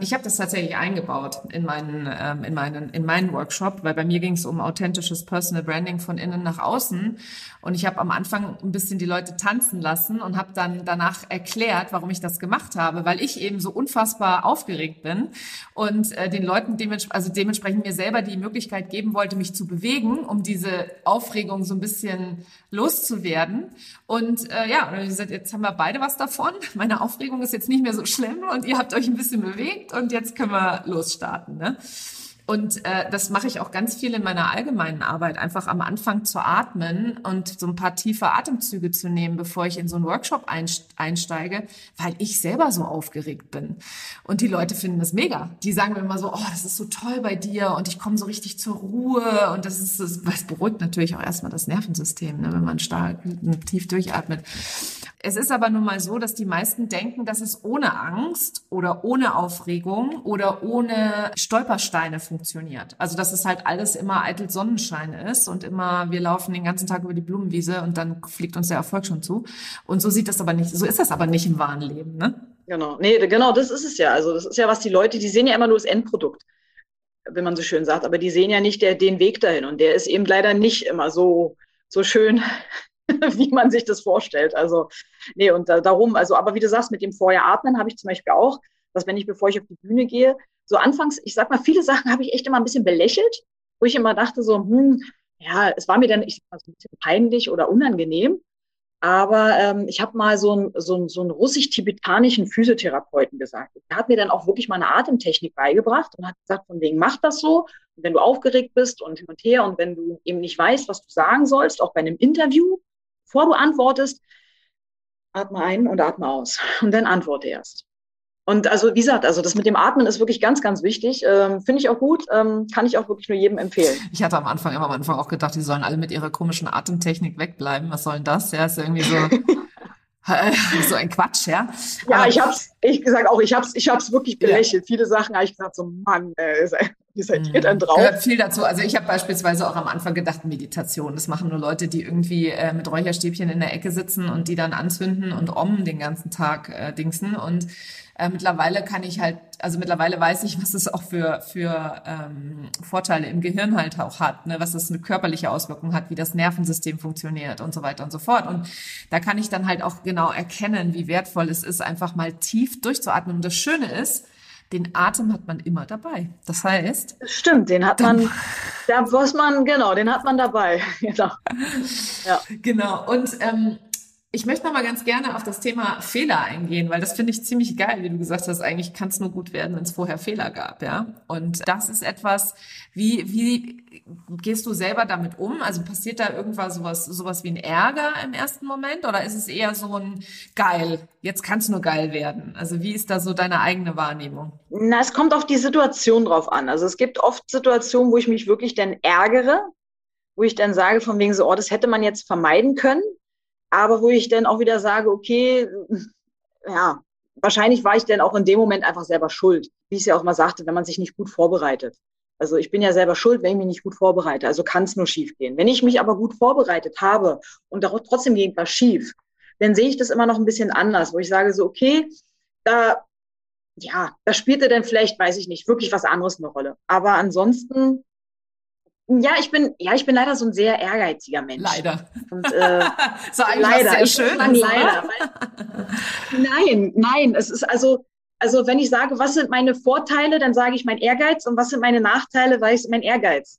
ich habe das tatsächlich eingebaut in meinen, ähm, in meinen, in meinen Workshop, weil bei mir ging es um authentisches Personal Branding von innen nach außen. Und ich habe am Anfang ein bisschen die Leute tanzen lassen und habe dann danach erklärt, warum ich das gemacht habe, weil ich eben so unfassbar aufgeregt bin und äh, den Leuten dements also dementsprechend mir selber die Möglichkeit geben wollte, mich zu bewegen, um diese Aufregung so ein bisschen loszuwerden. Und äh, ja, und gesagt, jetzt haben wir beide was davon. Meine Aufregung ist jetzt nicht mehr so schlimm und ihr habt euch ein bisschen bewegt und jetzt können wir losstarten. Ne? Und äh, das mache ich auch ganz viel in meiner allgemeinen Arbeit, einfach am Anfang zu atmen und so ein paar tiefe Atemzüge zu nehmen, bevor ich in so einen Workshop einsteige, weil ich selber so aufgeregt bin. Und die Leute finden das mega. Die sagen mir immer so, oh, das ist so toll bei dir und ich komme so richtig zur Ruhe und das ist, das, das beruhigt natürlich auch erstmal das Nervensystem, ne, wenn man stark tief durchatmet. Es ist aber nun mal so, dass die meisten denken, dass es ohne Angst oder ohne Aufregung oder ohne Stolpersteine funktioniert. Also dass es halt alles immer eitel Sonnenschein ist und immer wir laufen den ganzen Tag über die Blumenwiese und dann fliegt uns der Erfolg schon zu. Und so sieht das aber nicht, so ist das aber nicht im wahren Leben, ne? Genau, nee, genau, das ist es ja. Also das ist ja, was die Leute, die sehen ja immer nur das Endprodukt, wenn man so schön sagt, aber die sehen ja nicht der, den Weg dahin und der ist eben leider nicht immer so so schön wie man sich das vorstellt. Also, nee, und da, darum, also, aber wie du sagst, mit dem Vorher atmen habe ich zum Beispiel auch, dass wenn ich, bevor ich auf die Bühne gehe, so anfangs, ich sag mal, viele Sachen habe ich echt immer ein bisschen belächelt, wo ich immer dachte so, hm, ja, es war mir dann, ich sag mal, so ein bisschen peinlich oder unangenehm. Aber ähm, ich habe mal so einen so ein, so ein russisch-tibetanischen Physiotherapeuten gesagt. Der hat mir dann auch wirklich mal eine Atemtechnik beigebracht und hat gesagt, von wegen, mach das so. Und wenn du aufgeregt bist und hin und her und wenn du eben nicht weißt, was du sagen sollst, auch bei einem Interview, Bevor du antwortest, atme ein und atme aus und dann antworte erst. Und also wie gesagt, also das mit dem Atmen ist wirklich ganz, ganz wichtig. Ähm, Finde ich auch gut, ähm, kann ich auch wirklich nur jedem empfehlen. Ich hatte am Anfang immer am Anfang auch gedacht, die sollen alle mit ihrer komischen Atemtechnik wegbleiben. Was soll denn das? Ja, ist irgendwie so. so ein Quatsch, ja. Ja, Aber ich hab's, ich gesagt auch, ich hab's, ich hab's wirklich belächelt. Ja. Viele Sachen habe ich gesagt, so Mann, wie seid ihr denn drauf? Gehört viel dazu. Also ich habe beispielsweise auch am Anfang gedacht, Meditation. Das machen nur Leute, die irgendwie äh, mit Räucherstäbchen in der Ecke sitzen und die dann anzünden und om den ganzen Tag äh, dingsen. Und äh, mittlerweile kann ich halt, also mittlerweile weiß ich, was es auch für, für ähm, Vorteile im Gehirn halt auch hat, ne? was das eine körperliche Auswirkung hat, wie das Nervensystem funktioniert und so weiter und so fort. Und da kann ich dann halt auch genau erkennen, wie wertvoll es ist, einfach mal tief durchzuatmen. Und das Schöne ist, den Atem hat man immer dabei. Das heißt. Stimmt, den hat man, da muss man, genau, den hat man dabei. Genau. Ja. Genau. Und ähm, ich möchte noch mal ganz gerne auf das Thema Fehler eingehen, weil das finde ich ziemlich geil, wie du gesagt hast. Eigentlich kann es nur gut werden, wenn es vorher Fehler gab, ja. Und das ist etwas, wie wie gehst du selber damit um? Also passiert da irgendwas sowas sowas wie ein Ärger im ersten Moment oder ist es eher so ein geil? Jetzt kann es nur geil werden. Also wie ist da so deine eigene Wahrnehmung? Na, es kommt auf die Situation drauf an. Also es gibt oft Situationen, wo ich mich wirklich dann ärgere, wo ich dann sage von wegen so, oh, das hätte man jetzt vermeiden können aber wo ich dann auch wieder sage, okay, ja, wahrscheinlich war ich dann auch in dem Moment einfach selber schuld. Wie ich es ja auch mal sagte, wenn man sich nicht gut vorbereitet. Also ich bin ja selber schuld, wenn ich mich nicht gut vorbereite. Also kann es nur schief gehen. Wenn ich mich aber gut vorbereitet habe und trotzdem geht was schief, dann sehe ich das immer noch ein bisschen anders, wo ich sage so, okay, da, ja, da spielte dann vielleicht, weiß ich nicht, wirklich was anderes eine Rolle. Aber ansonsten ja, ich bin, ja, ich bin leider so ein sehr ehrgeiziger Mensch. Leider. Und, äh, so leider. sehr schön. Leider. Weil, nein, nein, es ist also, also wenn ich sage, was sind meine Vorteile, dann sage ich mein Ehrgeiz und was sind meine Nachteile, weil ich mein Ehrgeiz.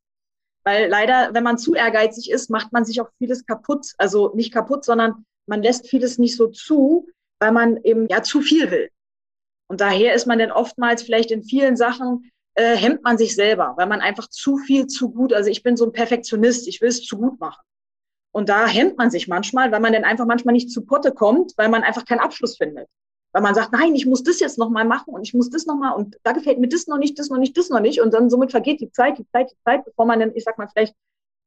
Weil leider, wenn man zu ehrgeizig ist, macht man sich auch vieles kaputt. Also nicht kaputt, sondern man lässt vieles nicht so zu, weil man eben ja zu viel will. Und daher ist man dann oftmals vielleicht in vielen Sachen äh, hemmt man sich selber, weil man einfach zu viel zu gut, also ich bin so ein Perfektionist, ich will es zu gut machen. Und da hemmt man sich manchmal, weil man dann einfach manchmal nicht zu Potte kommt, weil man einfach keinen Abschluss findet. Weil man sagt, nein, ich muss das jetzt nochmal machen und ich muss das nochmal und da gefällt mir das noch nicht, das noch nicht, das noch nicht. Und dann somit vergeht die Zeit, die Zeit, die Zeit, bevor man dann, ich sag mal, vielleicht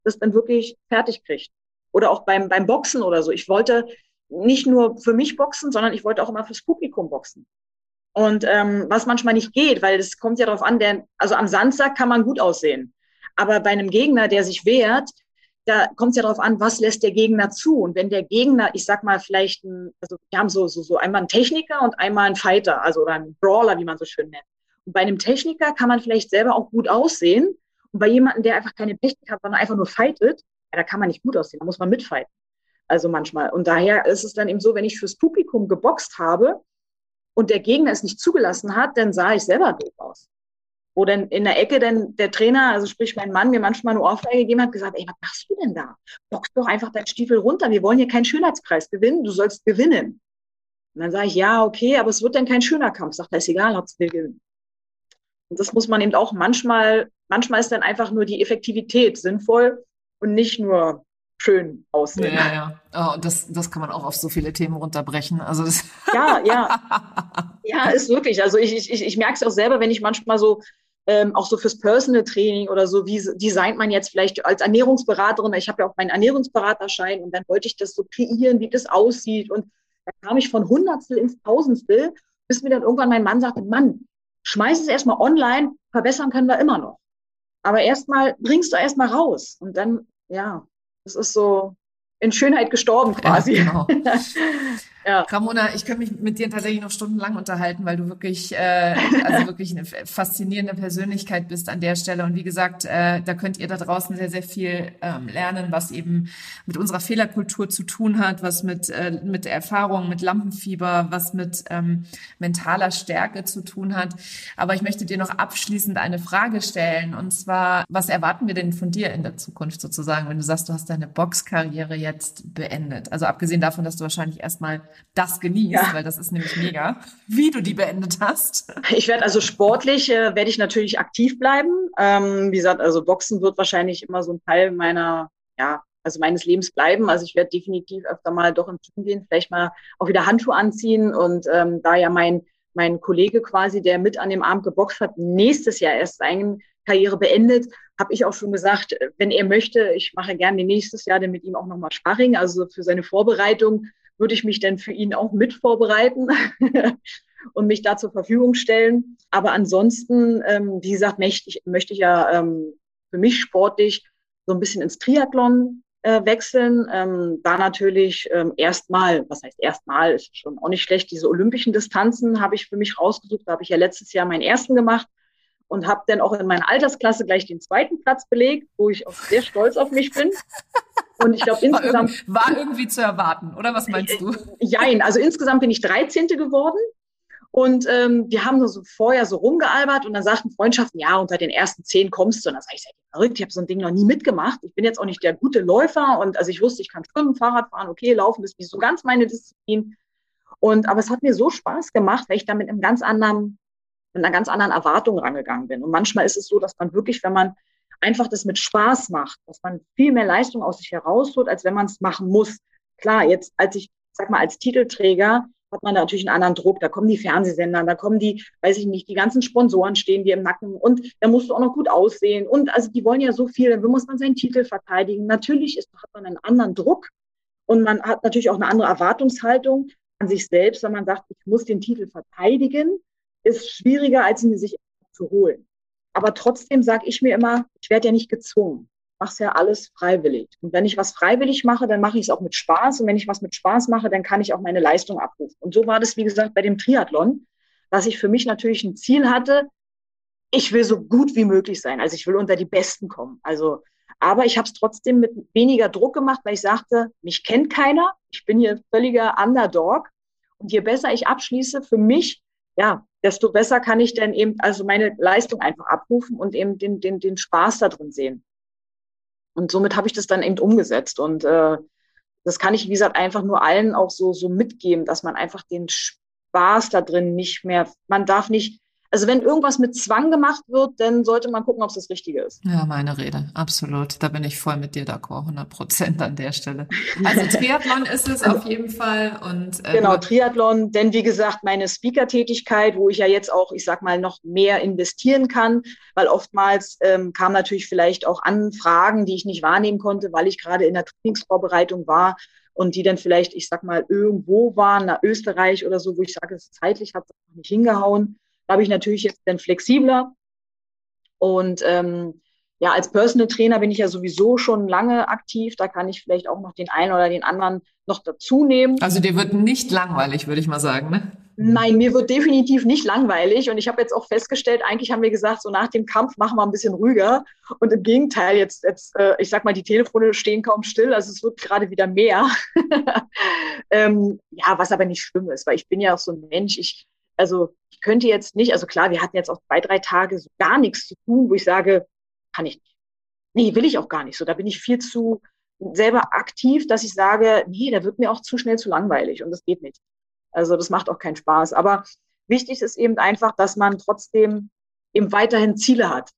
das dann wirklich fertig kriegt. Oder auch beim, beim Boxen oder so. Ich wollte nicht nur für mich boxen, sondern ich wollte auch immer fürs Publikum boxen. Und ähm, was manchmal nicht geht, weil es kommt ja darauf an, der, also am Samstag kann man gut aussehen. Aber bei einem Gegner, der sich wehrt, da kommt es ja darauf an, was lässt der Gegner zu. Und wenn der Gegner, ich sag mal, vielleicht ein, also wir haben so, so, so einmal einen Techniker und einmal einen Fighter, also oder einen Brawler, wie man so schön nennt. Und bei einem Techniker kann man vielleicht selber auch gut aussehen. Und bei jemandem, der einfach keine Technik hat, sondern einfach nur fightet, ja, da kann man nicht gut aussehen, da muss man mitfighten. Also manchmal. Und daher ist es dann eben so, wenn ich fürs Publikum geboxt habe und der Gegner es nicht zugelassen hat, dann sah ich selber doof aus. Wo dann in der Ecke dann der Trainer, also sprich mein Mann, mir manchmal eine Ohrfeige gegeben hat, gesagt, ey, was machst du denn da? Box doch einfach deinen Stiefel runter. Wir wollen hier keinen Schönheitspreis gewinnen. Du sollst gewinnen. Und dann sage ich, ja, okay, aber es wird dann kein schöner Kampf. Sagt er, ist egal, Hauptsache wir gewinnen. Und das muss man eben auch manchmal, manchmal ist dann einfach nur die Effektivität sinnvoll und nicht nur schön aussehen. Ja, ja. Oh, das, das kann man auch auf so viele Themen runterbrechen. Also das ja, ja. Ja, ist wirklich. Also ich, ich, ich merke es auch selber, wenn ich manchmal so ähm, auch so fürs Personal Training oder so, wie designt man jetzt vielleicht als Ernährungsberaterin, ich habe ja auch meinen Ernährungsberaterschein und dann wollte ich das so kreieren, wie das aussieht und da kam ich von Hundertstel ins Tausendstel, bis mir dann irgendwann mein Mann sagte, Mann, schmeiß es erstmal online, verbessern können wir immer noch. Aber erstmal bringst du erstmal raus und dann, ja, das ist so in Schönheit gestorben quasi. Ja, genau. Ja. Ramona, ich könnte mich mit dir tatsächlich noch stundenlang unterhalten, weil du wirklich, äh, also wirklich eine faszinierende Persönlichkeit bist an der Stelle. Und wie gesagt, äh, da könnt ihr da draußen sehr, sehr viel ähm, lernen, was eben mit unserer Fehlerkultur zu tun hat, was mit, äh, mit Erfahrung, mit Lampenfieber, was mit ähm, mentaler Stärke zu tun hat. Aber ich möchte dir noch abschließend eine Frage stellen. Und zwar, was erwarten wir denn von dir in der Zukunft sozusagen, wenn du sagst, du hast deine Boxkarriere jetzt beendet? Also abgesehen davon, dass du wahrscheinlich erstmal das genießt, ja. weil das ist nämlich mega, wie du die beendet hast. Ich werde also sportlich, äh, werde ich natürlich aktiv bleiben. Ähm, wie gesagt, also Boxen wird wahrscheinlich immer so ein Teil meiner, ja, also meines Lebens bleiben. Also ich werde definitiv öfter mal doch im Team gehen, vielleicht mal auch wieder Handschuhe anziehen und ähm, da ja mein mein Kollege quasi, der mit an dem Abend geboxt hat, nächstes Jahr erst seine Karriere beendet, habe ich auch schon gesagt, wenn er möchte, ich mache gerne nächstes Jahr dann mit ihm auch nochmal Sparring, also für seine Vorbereitung würde ich mich dann für ihn auch mit vorbereiten und mich da zur Verfügung stellen. Aber ansonsten, ähm, wie gesagt, möchte ich, möchte ich ja ähm, für mich sportlich so ein bisschen ins Triathlon äh, wechseln. Ähm, da natürlich ähm, erstmal, was heißt erstmal, ist schon auch nicht schlecht, diese olympischen Distanzen habe ich für mich rausgesucht. Da habe ich ja letztes Jahr meinen ersten gemacht und habe dann auch in meiner Altersklasse gleich den zweiten Platz belegt, wo ich auch sehr stolz auf mich bin. Und ich glaube insgesamt. War, irgendwie, war irgendwie zu erwarten, oder was meinst du? Jein, also insgesamt bin ich 13. geworden. Und ähm, wir haben so vorher so rumgealbert und dann sagten Freundschaften, ja, unter den ersten zehn kommst du. Und dann sage ich, ihr verrückt, ich habe so ein Ding noch nie mitgemacht. Ich bin jetzt auch nicht der gute Läufer und also ich wusste, ich kann schwimmen, Fahrrad fahren, okay, laufen ist nicht so ganz meine Disziplin. Und aber es hat mir so Spaß gemacht, weil ich da mit einem ganz anderen, mit einer ganz anderen Erwartung rangegangen bin. Und manchmal ist es so, dass man wirklich, wenn man einfach das mit Spaß macht, dass man viel mehr Leistung aus sich herausholt, als wenn man es machen muss. Klar, jetzt als ich, sag mal, als Titelträger hat man da natürlich einen anderen Druck. Da kommen die Fernsehsender, da kommen die, weiß ich nicht, die ganzen Sponsoren stehen dir im Nacken und da musst du auch noch gut aussehen. Und also die wollen ja so viel, dann muss man seinen Titel verteidigen. Natürlich ist, hat man einen anderen Druck und man hat natürlich auch eine andere Erwartungshaltung an sich selbst, wenn man sagt, ich muss den Titel verteidigen, ist schwieriger, als ihn sich zu holen. Aber trotzdem sage ich mir immer, ich werde ja nicht gezwungen. Mach's ja alles freiwillig. Und wenn ich was freiwillig mache, dann mache ich es auch mit Spaß. Und wenn ich was mit Spaß mache, dann kann ich auch meine Leistung abrufen. Und so war das, wie gesagt, bei dem Triathlon, dass ich für mich natürlich ein Ziel hatte. Ich will so gut wie möglich sein. Also ich will unter die Besten kommen. Also, aber ich habe es trotzdem mit weniger Druck gemacht, weil ich sagte, mich kennt keiner. Ich bin hier völliger Underdog. Und je besser ich abschließe, für mich, ja, desto besser kann ich dann eben also meine Leistung einfach abrufen und eben den, den, den Spaß da drin sehen. Und somit habe ich das dann eben umgesetzt. Und äh, das kann ich, wie gesagt, einfach nur allen auch so, so mitgeben, dass man einfach den Spaß da drin nicht mehr, man darf nicht, Also wenn irgendwas mit Zwang gemacht wird, dann sollte man gucken, ob es das Richtige ist. Ja, meine Rede, absolut. Da bin ich voll mit dir d'accord, 100 Prozent an der Stelle. Also Triathlon ist es auf jeden Fall. Und, äh, genau, Triathlon, denn wie gesagt, meine Speaker-Tätigkeit, wo ich ja jetzt auch, ich sag mal, noch mehr investieren kann, weil oftmals ähm, kamen natürlich vielleicht auch Anfragen, die ich nicht wahrnehmen konnte, weil ich gerade in der Trainingsvorbereitung war und die dann vielleicht, ich sag mal, irgendwo waren, nach Österreich oder so, wo ich sage, es zeitlich hat es nicht hingehauen. Habe ich natürlich jetzt dann flexibler. Und ähm, ja, als Personal Trainer bin ich ja sowieso schon lange aktiv. Da kann ich vielleicht auch noch den einen oder den anderen noch dazu nehmen. Also dir wird nicht langweilig, würde ich mal sagen, ne? Nein, mir wird definitiv nicht langweilig. Und ich habe jetzt auch festgestellt, eigentlich haben wir gesagt, so nach dem Kampf machen wir ein bisschen ruhiger. Und im Gegenteil, jetzt, jetzt äh, ich sag mal, die Telefone stehen kaum still. Also es wird gerade wieder mehr. ähm, ja, was aber nicht schlimm ist, weil ich bin ja auch so ein Mensch. Ich, also ich könnte jetzt nicht, also klar, wir hatten jetzt auch zwei, drei Tage so gar nichts zu tun, wo ich sage, kann ich nicht. Nee, will ich auch gar nicht so. Da bin ich viel zu selber aktiv, dass ich sage, nee, da wird mir auch zu schnell zu langweilig und das geht nicht. Also das macht auch keinen Spaß. Aber wichtig ist eben einfach, dass man trotzdem eben weiterhin Ziele hat.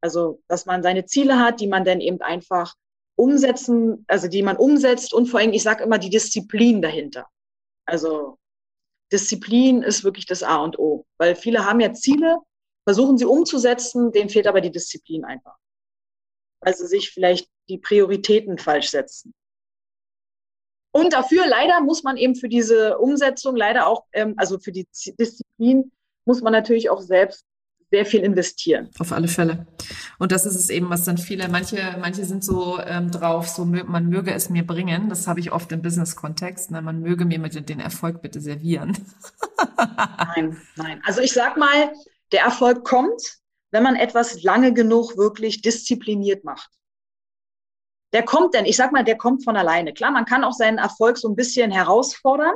Also, dass man seine Ziele hat, die man dann eben einfach umsetzen, also die man umsetzt und vor allem, ich sage immer, die Disziplin dahinter. Also Disziplin ist wirklich das A und O, weil viele haben ja Ziele, versuchen sie umzusetzen, denen fehlt aber die Disziplin einfach. Also sich vielleicht die Prioritäten falsch setzen. Und dafür leider muss man eben für diese Umsetzung leider auch, ähm, also für die Disziplin, muss man natürlich auch selbst sehr viel investieren. Auf alle Fälle. Und das ist es eben, was dann viele, manche, manche sind so ähm, drauf, so man möge es mir bringen. Das habe ich oft im Business-Kontext. Ne? Man möge mir mit den Erfolg bitte servieren. nein, nein. Also ich sag mal, der Erfolg kommt, wenn man etwas lange genug wirklich diszipliniert macht der kommt denn, ich sag mal, der kommt von alleine. Klar, man kann auch seinen Erfolg so ein bisschen herausfordern.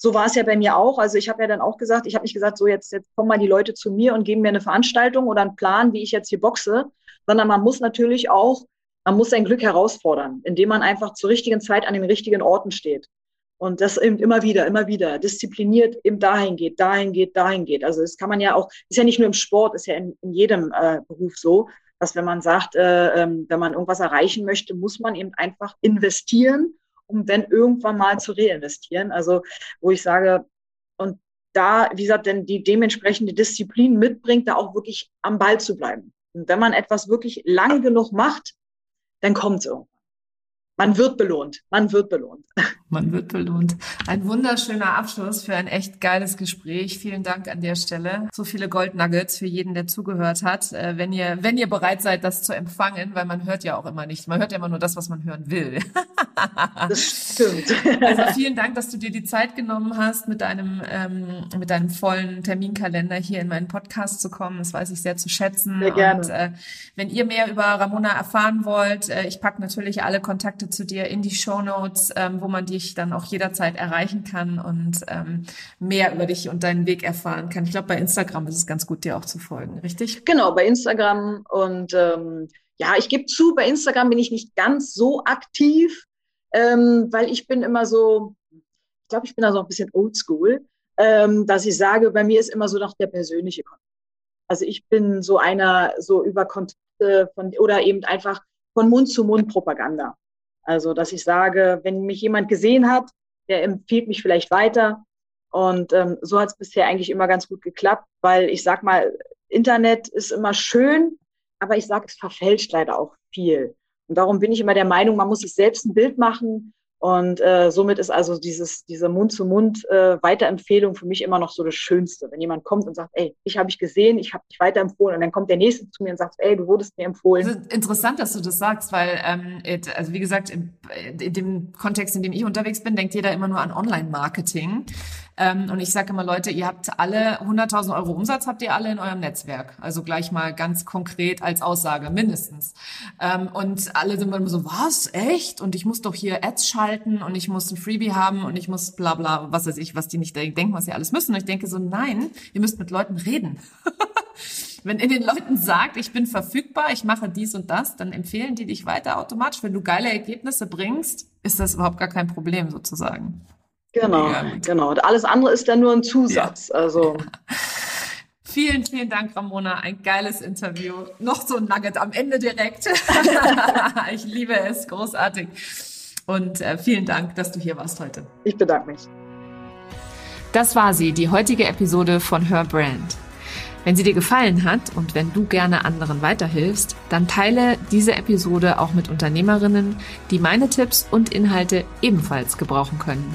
So war es ja bei mir auch. Also ich habe ja dann auch gesagt, ich habe nicht gesagt, so jetzt, jetzt kommen mal die Leute zu mir und geben mir eine Veranstaltung oder einen Plan, wie ich jetzt hier boxe, sondern man muss natürlich auch, man muss sein Glück herausfordern, indem man einfach zur richtigen Zeit an den richtigen Orten steht. Und das eben immer wieder, immer wieder diszipliniert eben dahin geht, dahin geht, dahin geht. Also das kann man ja auch, ist ja nicht nur im Sport, ist ja in, in jedem äh, Beruf so, dass wenn man sagt, äh, ähm, wenn man irgendwas erreichen möchte, muss man eben einfach investieren, um dann irgendwann mal zu reinvestieren. Also wo ich sage, und da, wie gesagt, denn die dementsprechende Disziplin mitbringt, da auch wirklich am Ball zu bleiben. Und wenn man etwas wirklich lange genug macht, dann kommt es irgendwann. Man wird belohnt. Man wird belohnt. Man wird belohnt. Ein wunderschöner Abschluss für ein echt geiles Gespräch. Vielen Dank an der Stelle. So viele Goldnuggets für jeden, der zugehört hat. Äh, wenn ihr, wenn ihr bereit seid, das zu empfangen, weil man hört ja auch immer nicht. Man hört ja immer nur das, was man hören will. Das stimmt. Also vielen Dank, dass du dir die Zeit genommen hast, mit deinem, ähm, mit deinem vollen Terminkalender hier in meinen Podcast zu kommen. Das weiß ich sehr zu schätzen. Sehr gerne. Und äh, wenn ihr mehr über Ramona erfahren wollt, äh, ich packe natürlich alle Kontakte zu dir in die Show Notes, ähm, wo man dich dann auch jederzeit erreichen kann und ähm, mehr über dich und deinen Weg erfahren kann. Ich glaube, bei Instagram ist es ganz gut, dir auch zu folgen, richtig? Genau, bei Instagram und ähm, ja, ich gebe zu, bei Instagram bin ich nicht ganz so aktiv, ähm, weil ich bin immer so, ich glaube, ich bin da so ein bisschen oldschool, ähm, dass ich sage, bei mir ist immer so noch der persönliche Kontakt. Also ich bin so einer, so über Kontakte von, oder eben einfach von Mund zu Mund Propaganda. Also, dass ich sage, wenn mich jemand gesehen hat, der empfiehlt mich vielleicht weiter. Und ähm, so hat es bisher eigentlich immer ganz gut geklappt, weil ich sag mal, Internet ist immer schön, aber ich sage, es verfälscht leider auch viel. Und darum bin ich immer der Meinung, man muss sich selbst ein Bild machen und äh, somit ist also dieses, diese Mund-zu-Mund-Weiterempfehlung äh, für mich immer noch so das Schönste. Wenn jemand kommt und sagt, ey, ich habe ich gesehen, ich habe dich weiterempfohlen und dann kommt der Nächste zu mir und sagt, ey, du wurdest mir empfohlen. Das ist interessant, dass du das sagst, weil, ähm, also wie gesagt, in, in dem Kontext, in dem ich unterwegs bin, denkt jeder immer nur an Online-Marketing. Ähm, und ich sage immer, Leute, ihr habt alle 100.000 Euro Umsatz, habt ihr alle in eurem Netzwerk. Also gleich mal ganz konkret als Aussage, mindestens. Ähm, und alle sind immer so, was, echt? Und ich muss doch hier Ads schalten und ich muss ein Freebie haben und ich muss bla bla, was weiß ich, was die nicht denken, was sie alles müssen. Und ich denke so, nein, ihr müsst mit Leuten reden. Wenn ihr den Leuten sagt, ich bin verfügbar, ich mache dies und das, dann empfehlen die dich weiter automatisch. Wenn du geile Ergebnisse bringst, ist das überhaupt gar kein Problem sozusagen. Genau, genau. Und alles andere ist dann nur ein Zusatz. Ja. Also. Vielen, vielen Dank, Ramona. Ein geiles Interview. Noch so ein Nugget am Ende direkt. ich liebe es. Großartig. Und äh, vielen Dank, dass du hier warst heute. Ich bedanke mich. Das war sie, die heutige Episode von Her Brand. Wenn sie dir gefallen hat und wenn du gerne anderen weiterhilfst, dann teile diese Episode auch mit Unternehmerinnen, die meine Tipps und Inhalte ebenfalls gebrauchen können.